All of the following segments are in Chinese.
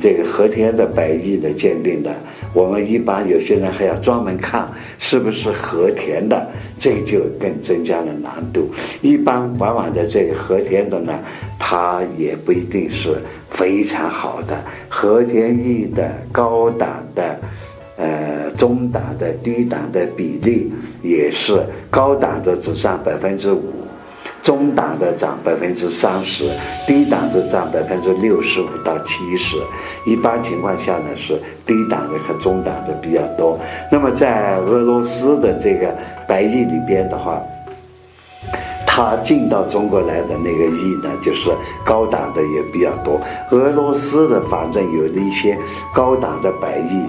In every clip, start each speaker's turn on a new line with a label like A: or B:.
A: 这个和田的白玉的鉴定的，我们一般有些人还要专门看是不是和田的，这个就更增加了难度。一般往往的这个和田的呢，它也不一定是非常好的。和田玉的高档的、呃中档的、低档的比例也是高档的只占百分之五。中档的涨百分之三十，低档的涨百分之六十五到七十。一般情况下呢，是低档的和中档的比较多。那么在俄罗斯的这个白玉里边的话，它进到中国来的那个玉呢，就是高档的也比较多。俄罗斯的反正有一些高档的白玉，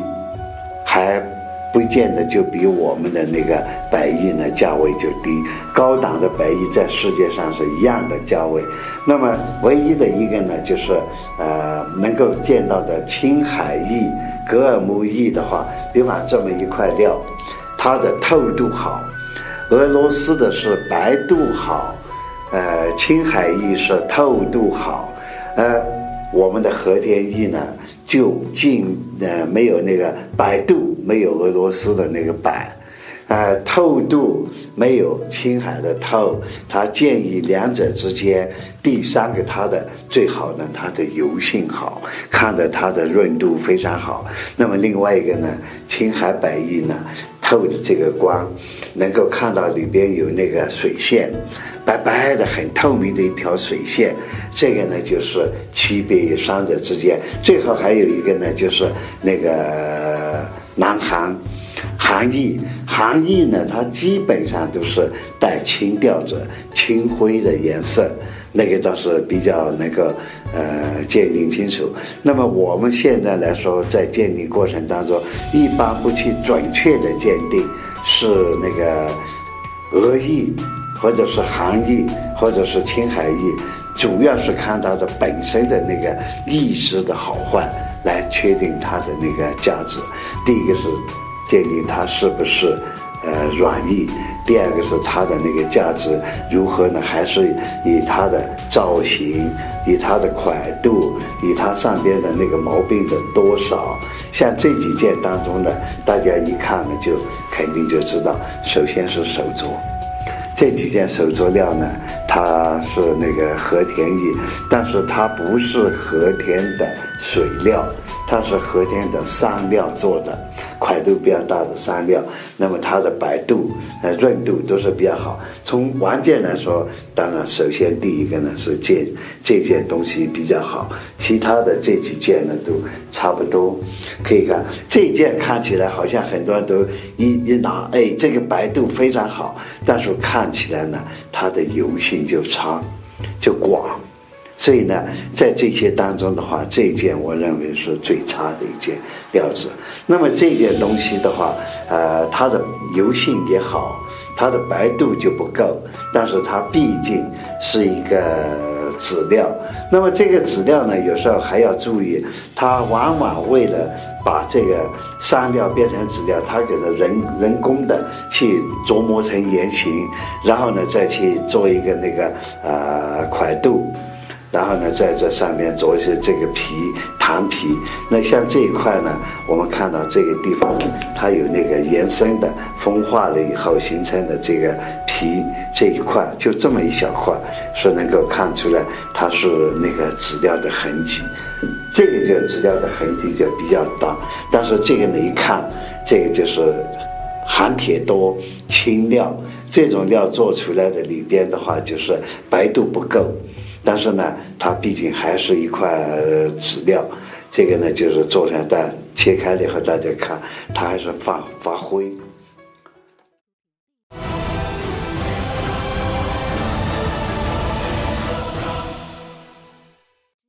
A: 还。不见得就比我们的那个白玉呢价位就低，高档的白玉在世界上是一样的价位。那么唯一的一个呢，就是呃能够见到的青海玉、格尔木玉的话，比方这么一块料，它的透度好。俄罗斯的是白度好，呃青海玉是透度好，呃我们的和田玉呢就近呃没有那个白度。没有俄罗斯的那个白，呃，透度没有青海的透。他建议两者之间，第三个它的最好呢，它的油性好，看着它的润度非常好。那么另外一个呢，青海白玉呢，透的这个光，能够看到里边有那个水线，白白的很透明的一条水线。这个呢就是区别于三者之间。最后还有一个呢，就是那个。南航，韩裔，韩裔呢，它基本上都是带青调子、青灰的颜色，那个倒是比较能够呃鉴定清楚。那么我们现在来说，在鉴定过程当中，一般不去准确的鉴定是那个俄裔，或者是韩裔，或者是青海裔，主要是看它的本身的那个意识的好坏。来确定它的那个价值，第一个是鉴定它是不是呃软硬，第二个是它的那个价值如何呢？还是以它的造型、以它的款度、以它上边的那个毛病的多少？像这几件当中呢，大家一看呢，就肯定就知道，首先是手镯。这几件手镯料呢，它是那个和田玉，但是它不是和田的水料。它是和田的山料做的，块度比较大的山料，那么它的白度、呃润度都是比较好。从玩件来说，当然首先第一个呢是件这件东西比较好，其他的这几件呢都差不多。可以看这件看起来好像很多人都一一拿，哎，这个白度非常好，但是看起来呢它的油性就差，就广。所以呢，在这些当中的话，这件我认为是最差的一件料子。那么这件东西的话，呃，它的油性也好，它的白度就不够，但是它毕竟是一个纸料。那么这个纸料呢，有时候还要注意，它往往为了把这个山料变成纸料，它给它人人工的去琢磨成圆形，然后呢再去做一个那个呃块度。然后呢，在这上面做一些这个皮糖皮。那像这一块呢，我们看到这个地方，它有那个延伸的风化了以后形成的这个皮这一块，就这么一小块，是能够看出来它是那个纸料的痕迹。这个就纸料的痕迹就比较大，但是这个呢一看，这个就是含铁多、轻料，这种料做出来的里边的话，就是白度不够。但是呢，它毕竟还是一块纸料，这个呢就是做成蛋，切开了以后大家看，它还是发发灰。